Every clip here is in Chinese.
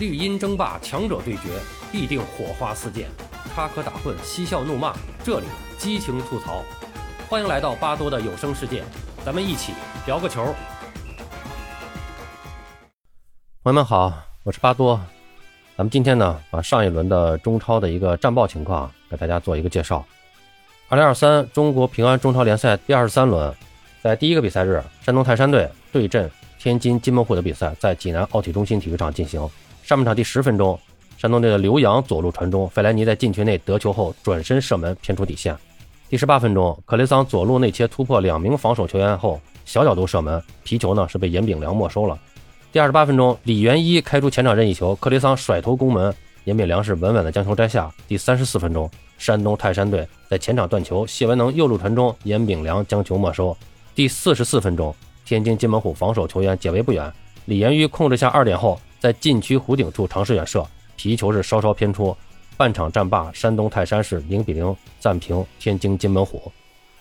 绿茵争霸，强者对决，必定火花四溅；插科打诨，嬉笑怒骂，这里激情吐槽。欢迎来到巴多的有声世界，咱们一起聊个球。朋友们好，我是巴多。咱们今天呢，把上一轮的中超的一个战报情况给大家做一个介绍。二零二三中国平安中超联赛第二十三轮，在第一个比赛日，山东泰山队对阵天津津门虎的比赛在济南奥体中心体育场进行。上半场第十分钟，山东队的刘洋左路传中，费莱尼在禁区内得球后转身射门偏出底线。第十八分钟，克雷桑左路内切突破两名防守球员后小角度射门，皮球呢是被严炳良没收了。第二十八分钟，李元一开出前场任意球，克雷桑甩头攻门，严炳良是稳稳的将球摘下。第三十四分钟，山东泰山队在前场断球，谢文能右路传中，严炳良将球没收。第四十四分钟，天津津门虎防守球员解围不远，李元一控制下二点后。在禁区弧顶处尝试远射，皮球是稍稍偏出。半场战罢，山东泰山是零比零暂平天津津门虎。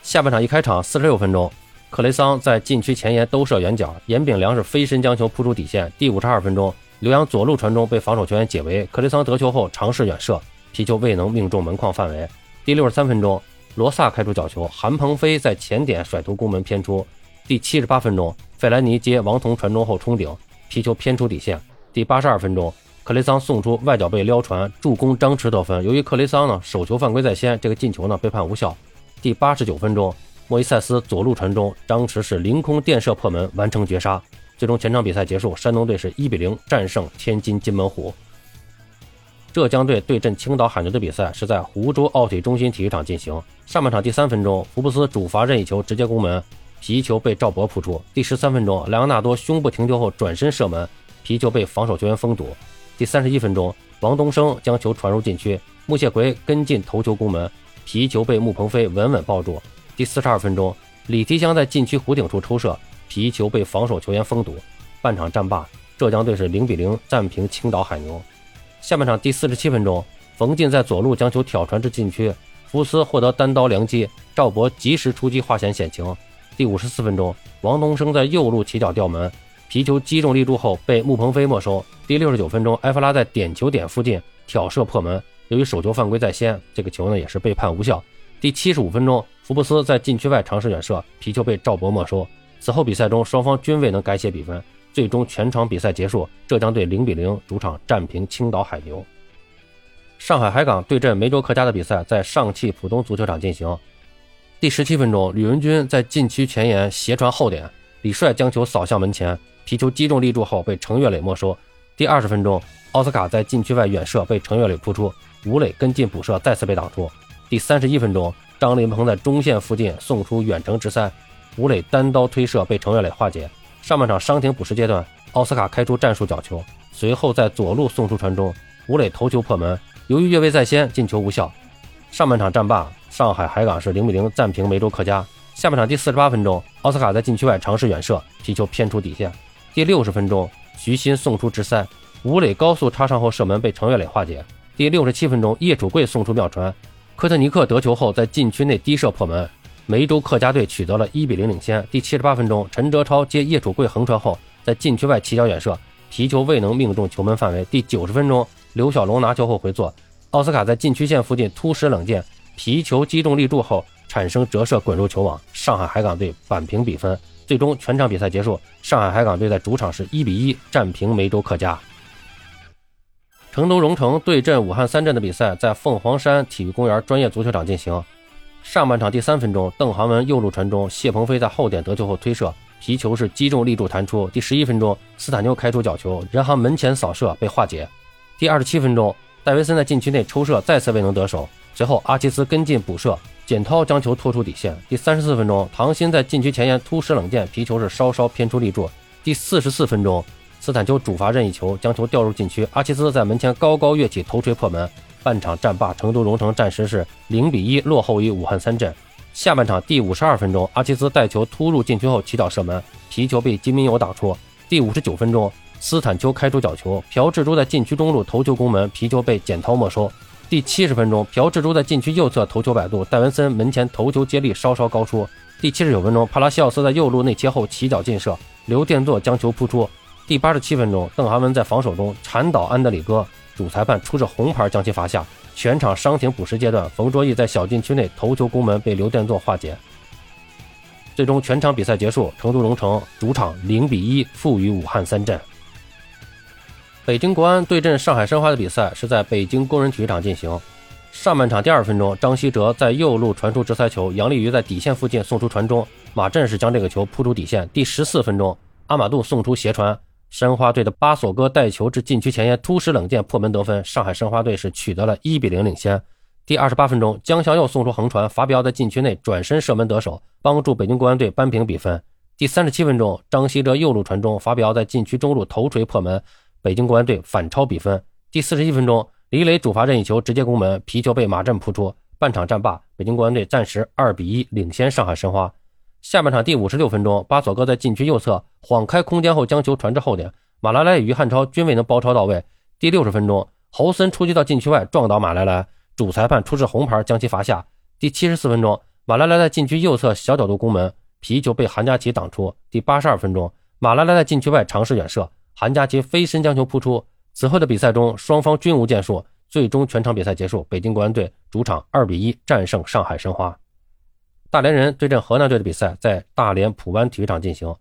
下半场一开场四十六分钟，克雷桑在禁区前沿兜射远角，严炳良是飞身将球扑出底线。第五十二分钟，刘洋左路传中被防守球员解围，克雷桑得球后尝试远射，皮球未能命中门框范围。第六十三分钟，罗萨开出角球，韩鹏飞在前点甩头攻门偏出。第七十八分钟，费莱尼接王彤传中后冲顶，皮球偏出底线。第八十二分钟，克雷桑送出外脚背撩传助攻，张弛得分。由于克雷桑呢手球犯规在先，这个进球呢被判无效。第八十九分钟，莫伊塞斯左路传中，张弛是凌空垫射破门，完成绝杀。最终全场比赛结束，山东队是一比零战胜天津津门虎。浙江队对阵青岛海牛的比赛是在湖州奥体中心体育场进行。上半场第三分钟，福布斯主罚任意球直接攻门，皮球被赵博扑出。第十三分钟，莱昂纳多胸部停球后转身射门。皮球被防守球员封堵。第三十一分钟，王东升将球传入禁区，穆谢奎跟进头球攻门，皮球被穆鹏飞稳稳抱住。第四十二分钟，李提香在禁区弧顶处抽射，皮球被防守球员封堵。半场战罢，浙江队是零比零战平青岛海牛。下半场第四十七分钟，冯进在左路将球挑传至禁区，福斯获得单刀良机，赵博及时出击化险险情。第五十四分钟，王东升在右路起脚吊门。皮球击中立柱后被穆鹏飞没收。第六十九分钟，埃弗拉在点球点附近挑射破门，由于手球犯规在先，这个球呢也是被判无效。第七十五分钟，福布斯在禁区外尝试远射，皮球被赵博没收。此后比赛中双方均未能改写比分，最终全场比赛结束，浙江队零比零主场战平青岛海牛。上海海港对阵梅州客家的比赛在上汽浦东足球场进行。第十七分钟，吕文君在禁区前沿斜传后点，李帅将球扫向门前。皮球击中立柱后被程岳磊没收。第二十分钟，奥斯卡在禁区外远射被程岳磊扑出，吴磊跟进补射再次被挡住。第三十一分钟，张林鹏在中线附近送出远程直塞，吴磊单刀推射被程岳磊化解。上半场伤停补时阶段，奥斯卡开出战术角球，随后在左路送出传中，吴磊头球破门，由于越位在先，进球无效。上半场战罢，上海海港是零比零暂平梅州客家。下半场第四十八分钟，奥斯卡在禁区外尝试远射，皮球偏出底线。第六十分钟，徐新送出直塞，吴磊高速插上后射门被程跃磊化解。第六十七分钟，叶楚贵送出妙传，科特尼克得球后在禁区内低射破门，梅州客家队取得了一比零领先。第七十八分钟，陈哲超接叶楚贵横传后在禁区外起脚远射，皮球未能命中球门范围。第九十分钟，刘小龙拿球后回做，奥斯卡在禁区线附近突施冷箭，皮球击中立柱后产生折射滚入球网，上海海港队扳平比分。最终全场比赛结束，上海海港队在主场是一比一战平梅州客家。成都蓉城对阵武汉三镇的比赛在凤凰山体育公园专业足球场进行。上半场第三分钟，邓航文右路传中，谢鹏飞在后点得球后推射，皮球是击中立柱弹出。第十一分钟，斯坦妞开出角球，任航门前扫射被化解。第二十七分钟，戴维森在禁区内抽射再次未能得手，随后阿奇斯跟进补射。简涛将球拖出底线。第三十四分钟，唐鑫在禁区前沿突施冷箭，皮球是稍稍偏出立柱。第四十四分钟，斯坦丘主罚任意球将球吊入禁区，阿奇斯在门前高高跃起头锤破门。半场战罢，成都蓉城暂时是零比一落后于武汉三镇。下半场第五十二分钟，阿奇斯带球突入禁区后起脚射门，皮球被金明友挡出。第五十九分钟，斯坦丘开出角球，朴智珠在禁区中路头球攻门，皮球被简涛没收。第七十分钟，朴智珠在禁区右侧头球摆渡，戴文森门前头球接力稍稍高出。第七十九分钟，帕拉西奥斯在右路内切后起脚劲射，刘殿座将球扑出，第八十七分钟，邓涵文在防守中铲倒安德里戈，主裁判出示红牌将其罚下。全场伤停补时阶段，冯卓毅在小禁区内头球攻门被刘殿座化解。最终全场比赛结束，成都蓉城主场零比一负于武汉三镇。北京国安对阵上海申花的比赛是在北京工人体育场进行。上半场第二分钟，张稀哲在右路传出直塞球，杨立瑜在底线附近送出传中，马震是将这个球扑出底线。第十四分钟，阿马杜送出斜传，申花队的巴索戈带球至禁区前沿突施冷箭破门得分，上海申花队是取得了一比零领先。第二十八分钟，姜祥佑送出横传，法比奥在禁区内转身射门得手，帮助北京国安队扳平比分。第三十七分钟，张稀哲右路传中，法比奥在禁区中路头锤破门。北京国安队反超比分。第四十一分钟，李磊主罚任意球直接攻门，皮球被马震扑出。半场战罢，北京国安队暂时二比一领先上海申花。下半场第五十六分钟，巴索戈在禁区右侧晃开空间后将球传至后点，马拉莱与于汉超均未能包抄到位。第六十分钟，侯森出击到禁区外撞倒马拉莱，主裁判出示红牌将其罚下。第七十四分钟，马拉莱在禁区右侧小角度攻门，皮球被韩佳琪挡出。第八十二分钟，马拉莱在禁区外尝试远射。韩佳琪飞身将球扑出。此后的比赛中，双方均无建树，最终全场比赛结束，北京国安队主场二比一战胜上海申花。大连人对阵河南队的比赛在大连普湾体育场进行。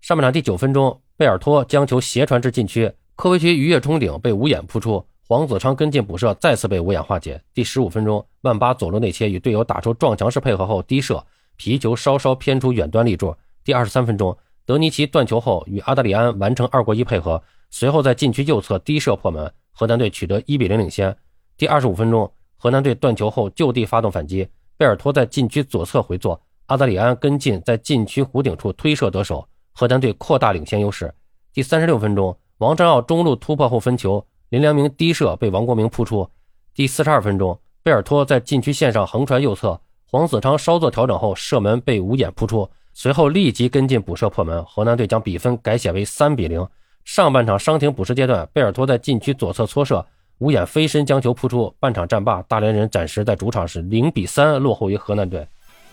上半场第九分钟，贝尔托将球斜传至禁区，科维奇鱼跃冲顶被无眼扑出，黄子昌跟进补射，再次被无眼化解。第十五分钟，万巴左路内切与队友打出撞墙式配合后低射，皮球稍稍偏出远端立柱。第二十三分钟。德尼奇断球后与阿德里安完成二过一配合，随后在禁区右侧低射破门，河南队取得一比零领先。第二十五分钟，河南队断球后就地发动反击，贝尔托在禁区左侧回做，阿德里安跟进在禁区弧顶处推射得手，河南队扩大领先优势。第三十六分钟，王占奥中路突破后分球，林良铭低射被王国明扑出。第四十二分钟，贝尔托在禁区线上横传右侧，黄子昌稍作调整后射门被吴眼扑出。随后立即跟进补射破门，河南队将比分改写为三比零。上半场伤停补时阶段，贝尔托在禁区左侧搓射，吴眼飞身将球扑出。半场战罢，大连人暂时在主场是零比三落后于河南队。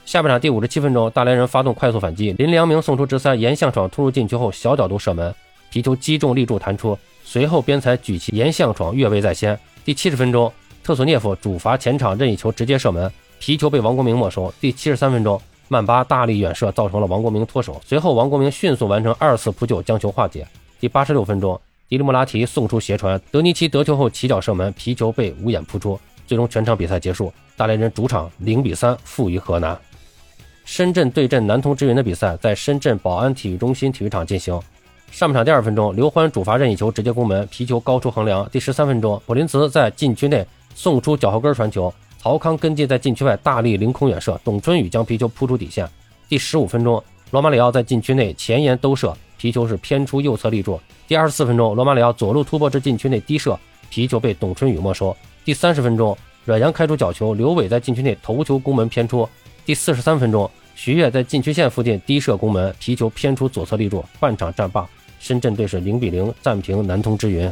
下半场第五十七分钟，大连人发动快速反击，林良铭送出直塞，沿向闯突入禁区后小角度射门，皮球击中立柱弹出。随后边裁举旗沿向闯越位在先。第七十分钟，特索涅夫主罚前场任意球直接射门，皮球被王国明没收。第七十三分钟。曼巴大力远射，造成了王国明脱手。随后，王国明迅速完成二次扑救，将球化解。第八十六分钟，迪里莫拉提送出斜传，德尼奇得球后起脚射门，皮球被无眼扑出。最终全场比赛结束，大连人主场零比三负于河南。深圳对阵南通之云的比赛在深圳宝安体育中心体育场进行。上半场第二分钟，刘欢主罚任意球直接攻门，皮球高出横梁。第十三分钟，普林茨在禁区内送出脚后跟传球。曹康跟进在禁区外大力凌空远射，董春雨将皮球扑出底线。第十五分钟，罗马里奥在禁区内前沿兜射，皮球是偏出右侧立柱。第二十四分钟，罗马里奥左路突破至禁区内低射，皮球被董春雨没收。第三十分钟，阮阳开出角球，刘伟在禁区内头球攻门偏出。第四十三分钟，徐悦在禁区线附近低射攻门，皮球偏出左侧立柱。半场战罢，深圳队是零比零战平南通之云。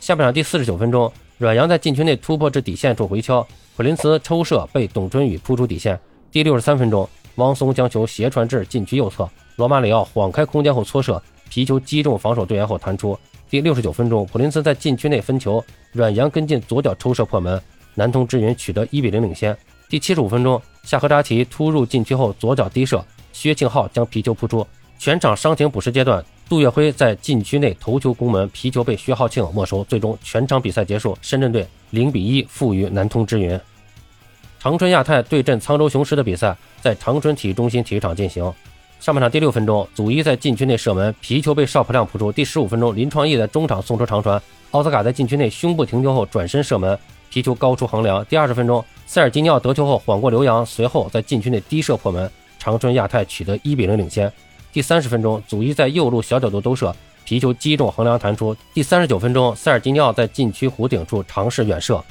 下半场第四十九分钟，阮阳在禁区内突破至底线处回敲。普林茨抽射被董春雨扑出底线。第六十三分钟，汪松将球斜传至禁区右侧，罗马里奥晃开空间后搓射，皮球击中防守队员后弹出。第六十九分钟，普林茨在禁区内分球，阮阳跟进左脚抽射破门，南通之云取得一比零领先。第七十五分钟，夏赫扎奇突入禁区后左脚低射，薛庆浩将皮球扑出。全场伤停补时阶段，杜月辉在禁区内头球攻门，皮球被薛浩庆没收。最终全场比赛结束，深圳队零比一负于南通之云。长春亚泰对阵沧州雄狮的比赛在长春体育中心体育场进行。上半场第六分钟，祖伊在禁区内射门，皮球被邵普亮扑出。第十五分钟，林创义在中场送出长传，奥斯卡在禁区内胸部停球后转身射门，皮球高出横梁。第二十分钟，塞尔吉尼奥得球后晃过刘洋，随后在禁区内低射破门，长春亚泰取得一比零领先。第三十分钟，祖伊在右路小角度兜射，皮球击中横梁弹出。第三十九分钟，塞尔吉尼奥在禁区弧顶处尝试远射。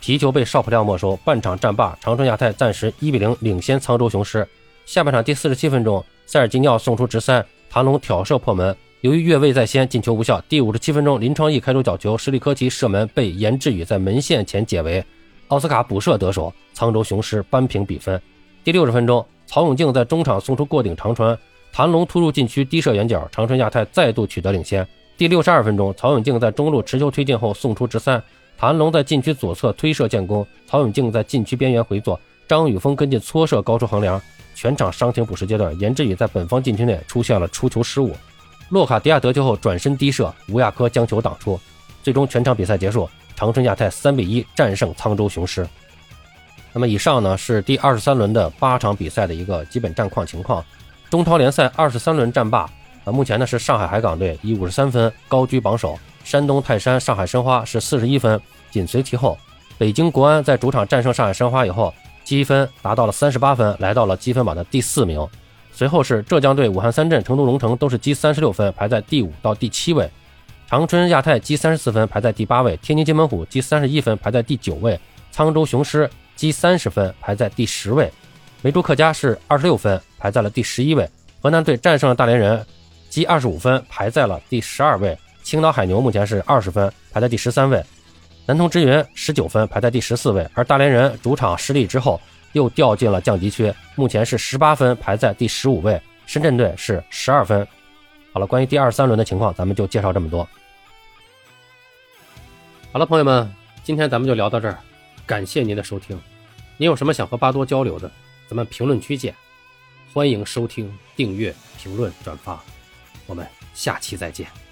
皮球被邵普亮没收，半场战罢，长春亚泰暂时一比零领先沧州雄狮。下半场第四十七分钟，塞尔吉尼奥送出直塞，谭龙挑射破门，由于越位在先，进球无效。第五十七分钟，林创义开出角球，什里科奇射门被严志宇在门线前解围，奥斯卡补射得手，沧州雄狮扳平比分。第六十分钟，曹永静在中场送出过顶长传，谭龙突入禁区，低射远角，长春亚泰再度取得领先。第六十二分钟，曹永静在中路持球推进后送出直三，谭龙在禁区左侧推射建功，曹永静在禁区边缘回做，张雨峰跟进搓射高出横梁。全场伤停补时阶段，严志宇在本方禁区内出现了出球失误，洛卡迪亚得球后转身低射，吴亚科将球挡出。最终全场比赛结束，长春亚泰三比一战胜沧州雄狮。那么以上呢是第二十三轮的八场比赛的一个基本战况情况。中超联赛二十三轮战罢，啊，目前呢是上海海港队以五十三分高居榜首，山东泰山、上海申花是四十一分紧随其后。北京国安在主场战胜上海申花以后，积分达到了三十八分，来到了积分榜的第四名。随后是浙江队、武汉三镇、成都龙城都是积三十六分，排在第五到第七位。长春亚泰积三十四分，排在第八位；天津津门虎积三十一分，排在第九位；沧州雄狮积三十分，排在第十位。梅州客家是二十六分，排在了第十一位。河南队战胜了大连人，积二十五分，排在了第十二位。青岛海牛目前是二十分，排在第十三位。南通之云十九分，排在第十四位。而大连人主场失利之后，又掉进了降级区，目前是十八分，排在第十五位。深圳队是十二分。好了，关于第二三轮的情况，咱们就介绍这么多。好了，朋友们，今天咱们就聊到这儿，感谢您的收听。您有什么想和巴多交流的？咱们评论区见，欢迎收听、订阅、评论、转发，我们下期再见。